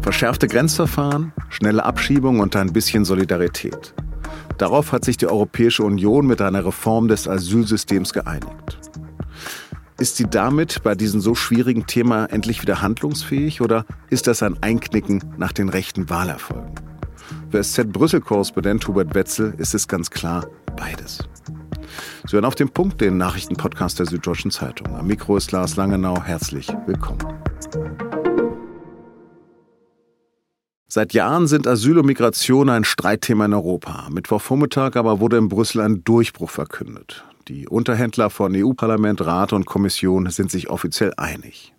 Verschärfte Grenzverfahren, schnelle Abschiebung und ein bisschen Solidarität. Darauf hat sich die Europäische Union mit einer Reform des Asylsystems geeinigt. Ist sie damit bei diesem so schwierigen Thema endlich wieder handlungsfähig oder ist das ein Einknicken nach den rechten Wahlerfolgen? Für SZ-Brüssel-Korrespondent Hubert Wetzel ist es ganz klar beides. Sie hören auf den Punkt den Nachrichtenpodcast der Süddeutschen Zeitung. Am Mikro ist Lars Langenau. Herzlich willkommen. Seit Jahren sind Asyl und Migration ein Streitthema in Europa. Mittwochvormittag aber wurde in Brüssel ein Durchbruch verkündet. Die Unterhändler von EU-Parlament, Rat und Kommission sind sich offiziell einig.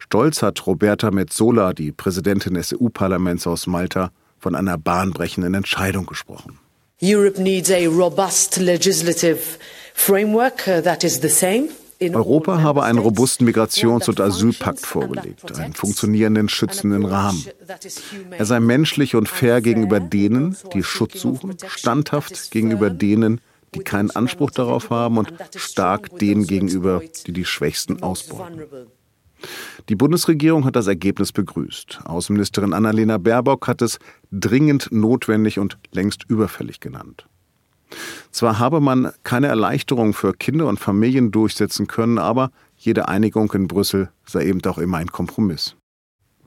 Stolz hat Roberta Metzola, die Präsidentin des EU-Parlaments aus Malta, von einer bahnbrechenden Entscheidung gesprochen. Europe needs a robust legislative framework uh, that is the same Europa habe einen robusten Migrations- und Asylpakt vorgelegt, einen funktionierenden, schützenden Rahmen. Er sei menschlich und fair gegenüber denen, die Schutz suchen, standhaft gegenüber denen, die keinen Anspruch darauf haben und stark denen gegenüber, die die Schwächsten ausbeuten. Die Bundesregierung hat das Ergebnis begrüßt. Außenministerin Annalena Baerbock hat es dringend notwendig und längst überfällig genannt. Zwar habe man keine Erleichterung für Kinder und Familien durchsetzen können, aber jede Einigung in Brüssel sei eben auch immer ein Kompromiss.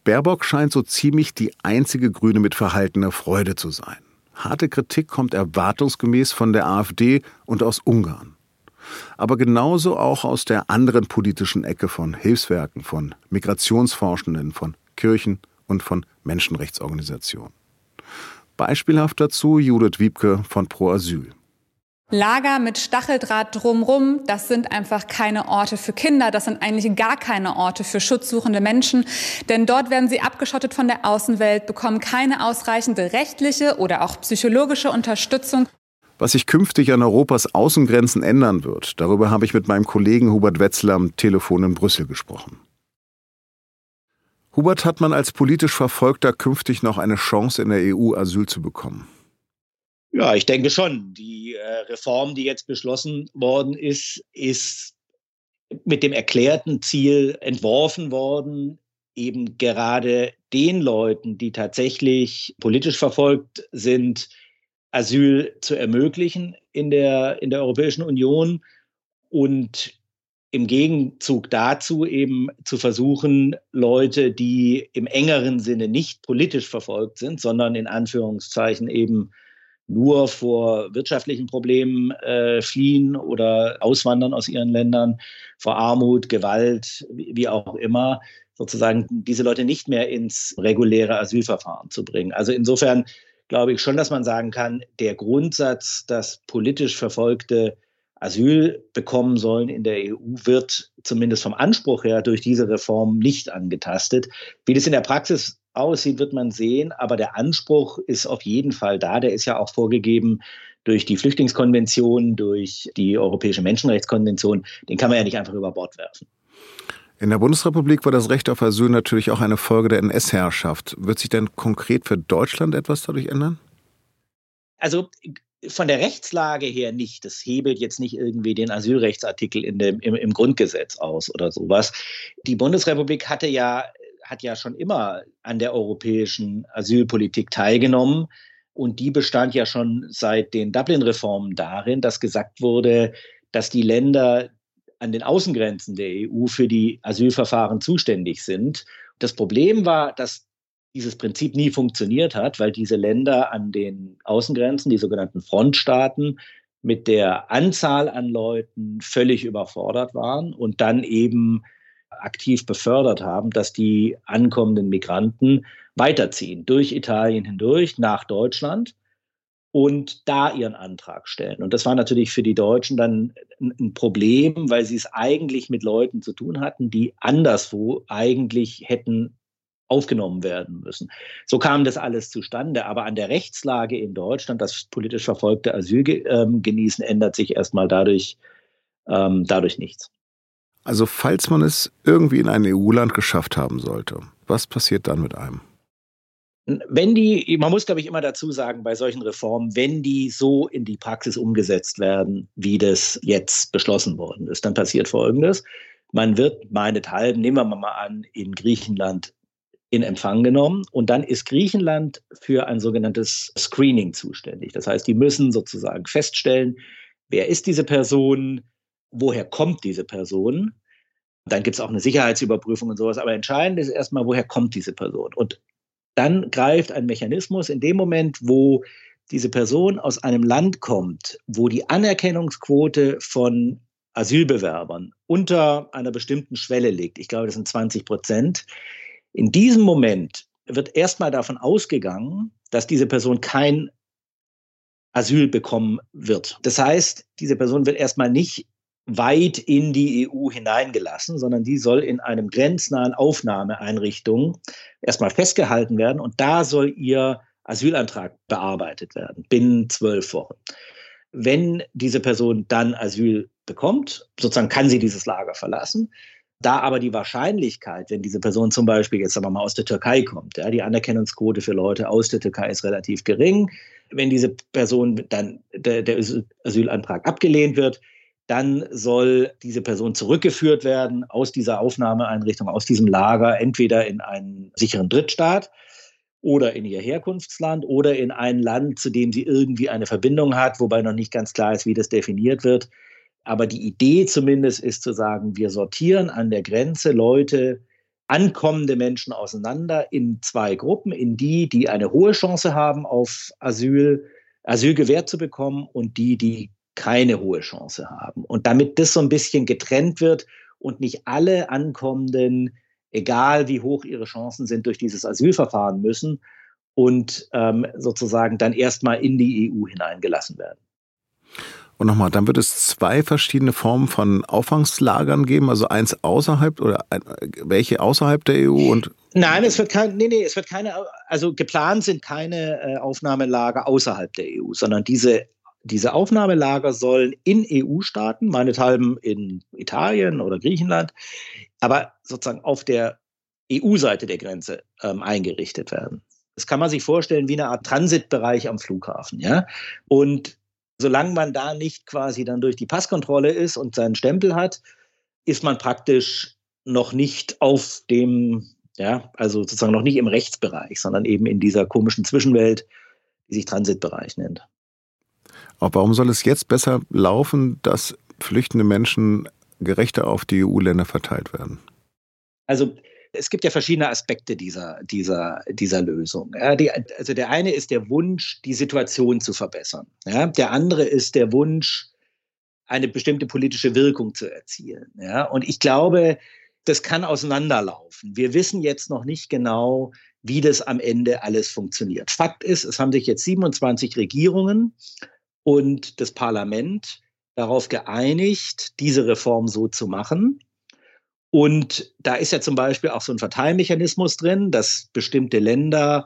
Baerbock scheint so ziemlich die einzige Grüne mit verhaltener Freude zu sein. Harte Kritik kommt erwartungsgemäß von der AfD und aus Ungarn. Aber genauso auch aus der anderen politischen Ecke von Hilfswerken, von Migrationsforschenden, von Kirchen und von Menschenrechtsorganisationen. Beispielhaft dazu Judith Wiebke von Pro Asyl. Lager mit Stacheldraht drumrum, das sind einfach keine Orte für Kinder, das sind eigentlich gar keine Orte für schutzsuchende Menschen, denn dort werden sie abgeschottet von der Außenwelt, bekommen keine ausreichende rechtliche oder auch psychologische Unterstützung. Was sich künftig an Europas Außengrenzen ändern wird, darüber habe ich mit meinem Kollegen Hubert Wetzler am Telefon in Brüssel gesprochen. Hubert, hat man als politisch Verfolgter künftig noch eine Chance, in der EU Asyl zu bekommen? Ja, ich denke schon. Die äh, Reform, die jetzt beschlossen worden ist, ist mit dem erklärten Ziel entworfen worden, eben gerade den Leuten, die tatsächlich politisch verfolgt sind, Asyl zu ermöglichen in der, in der Europäischen Union und im Gegenzug dazu eben zu versuchen, Leute, die im engeren Sinne nicht politisch verfolgt sind, sondern in Anführungszeichen eben nur vor wirtschaftlichen Problemen äh, fliehen oder auswandern aus ihren Ländern, vor Armut, Gewalt, wie, wie auch immer, sozusagen diese Leute nicht mehr ins reguläre Asylverfahren zu bringen. Also insofern glaube ich schon, dass man sagen kann, der Grundsatz, dass politisch Verfolgte Asyl bekommen sollen in der EU, wird zumindest vom Anspruch her durch diese Reform nicht angetastet. Wie das in der Praxis aussieht, wird man sehen, aber der Anspruch ist auf jeden Fall da. Der ist ja auch vorgegeben durch die Flüchtlingskonvention, durch die Europäische Menschenrechtskonvention. Den kann man ja nicht einfach über Bord werfen. In der Bundesrepublik war das Recht auf Asyl natürlich auch eine Folge der NS-Herrschaft. Wird sich denn konkret für Deutschland etwas dadurch ändern? Also von der Rechtslage her nicht. Das hebelt jetzt nicht irgendwie den Asylrechtsartikel in dem, im, im Grundgesetz aus oder sowas. Die Bundesrepublik hatte ja, hat ja schon immer an der europäischen Asylpolitik teilgenommen. Und die bestand ja schon seit den Dublin-Reformen darin, dass gesagt wurde, dass die Länder an den Außengrenzen der EU für die Asylverfahren zuständig sind. Das Problem war, dass dieses Prinzip nie funktioniert hat, weil diese Länder an den Außengrenzen, die sogenannten Frontstaaten, mit der Anzahl an Leuten völlig überfordert waren und dann eben aktiv befördert haben, dass die ankommenden Migranten weiterziehen durch Italien hindurch nach Deutschland und da ihren Antrag stellen. Und das war natürlich für die Deutschen dann ein Problem, weil sie es eigentlich mit Leuten zu tun hatten, die anderswo eigentlich hätten aufgenommen werden müssen. So kam das alles zustande. Aber an der Rechtslage in Deutschland, das politisch verfolgte Asyl ähm, genießen, ändert sich erstmal dadurch, ähm, dadurch nichts. Also falls man es irgendwie in ein EU-Land geschafft haben sollte, was passiert dann mit einem? Wenn die, man muss, glaube ich, immer dazu sagen, bei solchen Reformen, wenn die so in die Praxis umgesetzt werden, wie das jetzt beschlossen worden ist, dann passiert Folgendes. Man wird meinethalben, nehmen wir mal an, in Griechenland in Empfang genommen und dann ist Griechenland für ein sogenanntes Screening zuständig. Das heißt, die müssen sozusagen feststellen, wer ist diese Person, woher kommt diese Person. Dann gibt es auch eine Sicherheitsüberprüfung und sowas, aber entscheidend ist erstmal, woher kommt diese Person. Und dann greift ein Mechanismus in dem Moment, wo diese Person aus einem Land kommt, wo die Anerkennungsquote von Asylbewerbern unter einer bestimmten Schwelle liegt, ich glaube, das sind 20 Prozent, in diesem Moment wird erstmal davon ausgegangen, dass diese Person kein Asyl bekommen wird. Das heißt, diese Person wird erstmal nicht weit in die EU hineingelassen, sondern die soll in einem grenznahen Aufnahmeeinrichtung erstmal festgehalten werden und da soll ihr Asylantrag bearbeitet werden, binnen zwölf Wochen. Wenn diese Person dann Asyl bekommt, sozusagen kann sie dieses Lager verlassen. Da aber die Wahrscheinlichkeit, wenn diese Person zum Beispiel jetzt sagen mal aus der Türkei kommt, ja, die Anerkennungsquote für Leute aus der Türkei ist relativ gering. Wenn diese Person dann der, der Asylantrag abgelehnt wird, dann soll diese Person zurückgeführt werden aus dieser Aufnahmeeinrichtung, aus diesem Lager, entweder in einen sicheren Drittstaat oder in ihr Herkunftsland oder in ein Land, zu dem sie irgendwie eine Verbindung hat, wobei noch nicht ganz klar ist, wie das definiert wird. Aber die Idee zumindest ist zu sagen, wir sortieren an der Grenze Leute, ankommende Menschen auseinander in zwei Gruppen, in die, die eine hohe Chance haben auf Asyl, Asyl gewährt zu bekommen und die, die keine hohe Chance haben. Und damit das so ein bisschen getrennt wird und nicht alle Ankommenden, egal wie hoch ihre Chancen sind, durch dieses Asylverfahren müssen und ähm, sozusagen dann erstmal in die EU hineingelassen werden. Und nochmal, dann wird es zwei verschiedene Formen von Auffangslagern geben, also eins außerhalb oder welche außerhalb der EU und Nein, es wird kein, nee, nee, es wird keine, also geplant sind keine äh, Aufnahmelager außerhalb der EU, sondern diese diese Aufnahmelager sollen in EU-Staaten, meinethalben in Italien oder Griechenland, aber sozusagen auf der EU-Seite der Grenze ähm, eingerichtet werden. Das kann man sich vorstellen wie eine Art Transitbereich am Flughafen, ja. Und solange man da nicht quasi dann durch die Passkontrolle ist und seinen Stempel hat, ist man praktisch noch nicht auf dem, ja, also sozusagen noch nicht im Rechtsbereich, sondern eben in dieser komischen Zwischenwelt, die sich Transitbereich nennt. Warum soll es jetzt besser laufen, dass flüchtende Menschen gerechter auf die EU-Länder verteilt werden? Also es gibt ja verschiedene Aspekte dieser, dieser, dieser Lösung. Ja, die, also der eine ist der Wunsch, die Situation zu verbessern. Ja, der andere ist der Wunsch, eine bestimmte politische Wirkung zu erzielen. Ja, und ich glaube, das kann auseinanderlaufen. Wir wissen jetzt noch nicht genau, wie das am Ende alles funktioniert. Fakt ist, es haben sich jetzt 27 Regierungen und das Parlament darauf geeinigt, diese Reform so zu machen. Und da ist ja zum Beispiel auch so ein Verteilmechanismus drin, dass bestimmte Länder,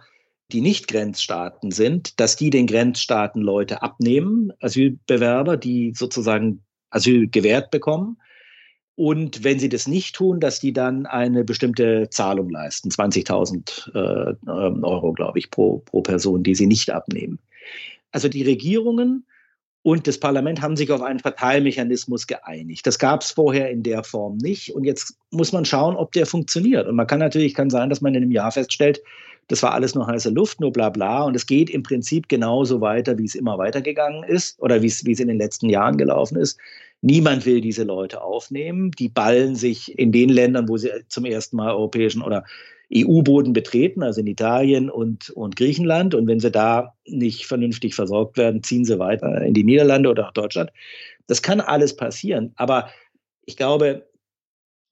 die nicht Grenzstaaten sind, dass die den Grenzstaaten Leute abnehmen, Asylbewerber, die sozusagen Asyl gewährt bekommen. Und wenn sie das nicht tun, dass die dann eine bestimmte Zahlung leisten, 20.000 äh, Euro, glaube ich, pro, pro Person, die sie nicht abnehmen. Also die Regierungen und das Parlament haben sich auf einen Verteilmechanismus geeinigt. Das gab es vorher in der Form nicht. Und jetzt muss man schauen, ob der funktioniert. Und man kann natürlich, kann sein, dass man in einem Jahr feststellt, das war alles nur heiße Luft, nur bla bla. Und es geht im Prinzip genauso weiter, wie es immer weitergegangen ist oder wie es, wie es in den letzten Jahren gelaufen ist. Niemand will diese Leute aufnehmen. Die ballen sich in den Ländern, wo sie zum ersten Mal europäischen oder EU-Boden betreten, also in Italien und, und Griechenland. Und wenn sie da nicht vernünftig versorgt werden, ziehen sie weiter in die Niederlande oder nach Deutschland. Das kann alles passieren. Aber ich glaube,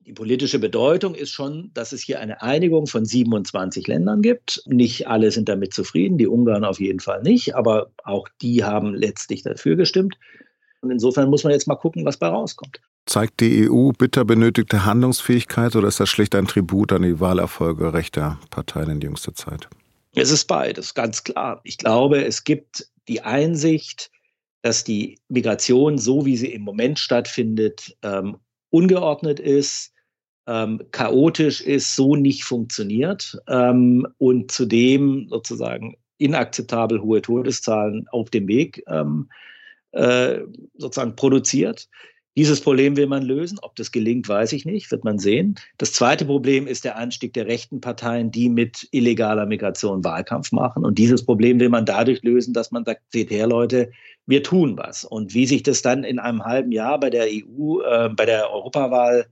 die politische Bedeutung ist schon, dass es hier eine Einigung von 27 Ländern gibt. Nicht alle sind damit zufrieden, die Ungarn auf jeden Fall nicht, aber auch die haben letztlich dafür gestimmt. Und insofern muss man jetzt mal gucken, was bei rauskommt. Zeigt die EU bitter benötigte Handlungsfähigkeit oder ist das schlicht ein Tribut an die Wahlerfolge rechter Parteien in jüngster Zeit? Es ist beides, ganz klar. Ich glaube, es gibt die Einsicht, dass die Migration, so wie sie im Moment stattfindet, ähm, ungeordnet ist, ähm, chaotisch ist, so nicht funktioniert ähm, und zudem sozusagen inakzeptabel hohe Todeszahlen auf dem Weg ähm, äh, sozusagen produziert. Dieses Problem will man lösen. Ob das gelingt, weiß ich nicht, wird man sehen. Das zweite Problem ist der Anstieg der rechten Parteien, die mit illegaler Migration Wahlkampf machen. Und dieses Problem will man dadurch lösen, dass man sagt, seht her, Leute, wir tun was. Und wie sich das dann in einem halben Jahr bei der EU, äh, bei der Europawahl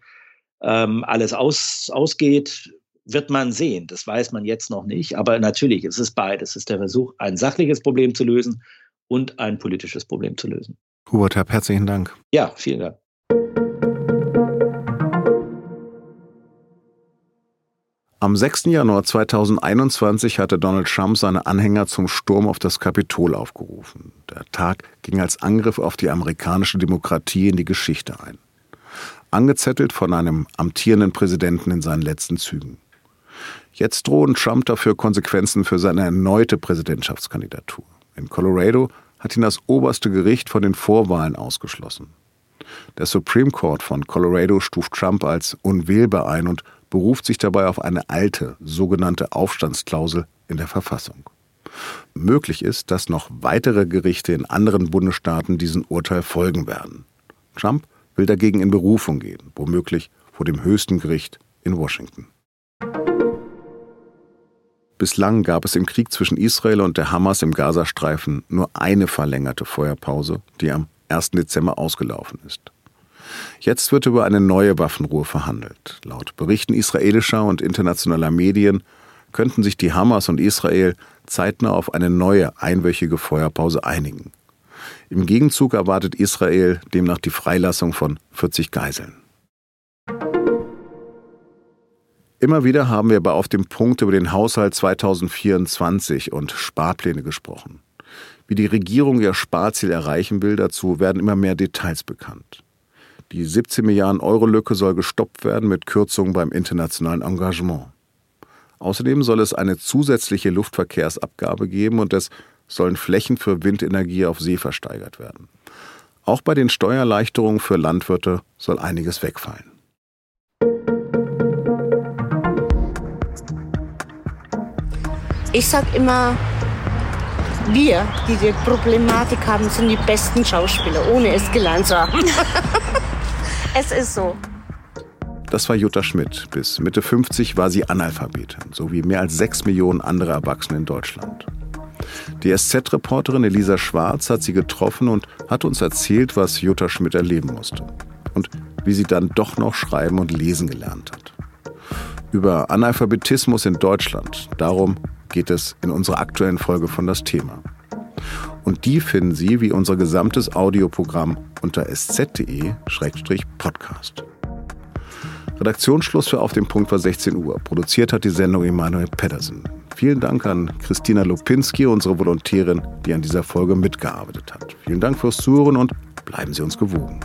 ähm, alles aus, ausgeht, wird man sehen. Das weiß man jetzt noch nicht. Aber natürlich, es ist beides. Es ist der Versuch, ein sachliches Problem zu lösen und ein politisches Problem zu lösen. Hubert Herr, herzlichen Dank. Ja, vielen Dank. Am 6. Januar 2021 hatte Donald Trump seine Anhänger zum Sturm auf das Kapitol aufgerufen. Der Tag ging als Angriff auf die amerikanische Demokratie in die Geschichte ein. Angezettelt von einem amtierenden Präsidenten in seinen letzten Zügen. Jetzt drohen Trump dafür Konsequenzen für seine erneute Präsidentschaftskandidatur. In Colorado hat ihn das oberste Gericht von den Vorwahlen ausgeschlossen. Der Supreme Court von Colorado stuft Trump als unwählbar ein und beruft sich dabei auf eine alte, sogenannte Aufstandsklausel in der Verfassung. Möglich ist, dass noch weitere Gerichte in anderen Bundesstaaten diesem Urteil folgen werden. Trump will dagegen in Berufung gehen, womöglich vor dem höchsten Gericht in Washington. Bislang gab es im Krieg zwischen Israel und der Hamas im Gazastreifen nur eine verlängerte Feuerpause, die am 1. Dezember ausgelaufen ist. Jetzt wird über eine neue Waffenruhe verhandelt. Laut Berichten israelischer und internationaler Medien könnten sich die Hamas und Israel zeitnah auf eine neue einwöchige Feuerpause einigen. Im Gegenzug erwartet Israel demnach die Freilassung von 40 Geiseln. Immer wieder haben wir aber auf dem Punkt über den Haushalt 2024 und Sparpläne gesprochen. Wie die Regierung ihr Sparziel erreichen will, dazu werden immer mehr Details bekannt. Die 17 Milliarden Euro Lücke soll gestoppt werden mit Kürzungen beim internationalen Engagement. Außerdem soll es eine zusätzliche Luftverkehrsabgabe geben und es sollen Flächen für Windenergie auf See versteigert werden. Auch bei den Steuererleichterungen für Landwirte soll einiges wegfallen. Ich sag immer, wir, die die Problematik haben, sind die besten Schauspieler, ohne es gelernt zu haben. es ist so. Das war Jutta Schmidt. Bis Mitte 50 war sie Analphabetin, so wie mehr als sechs Millionen andere Erwachsene in Deutschland. Die SZ-Reporterin Elisa Schwarz hat sie getroffen und hat uns erzählt, was Jutta Schmidt erleben musste. Und wie sie dann doch noch schreiben und lesen gelernt hat. Über Analphabetismus in Deutschland. Darum geht es in unserer aktuellen Folge von das Thema. Und die finden Sie wie unser gesamtes Audioprogramm unter sz.de-podcast. Redaktionsschluss für Auf dem Punkt war 16 Uhr. Produziert hat die Sendung Emanuel Pedersen. Vielen Dank an Christina Lupinski, unsere Volontärin, die an dieser Folge mitgearbeitet hat. Vielen Dank fürs Zuhören und bleiben Sie uns gewogen.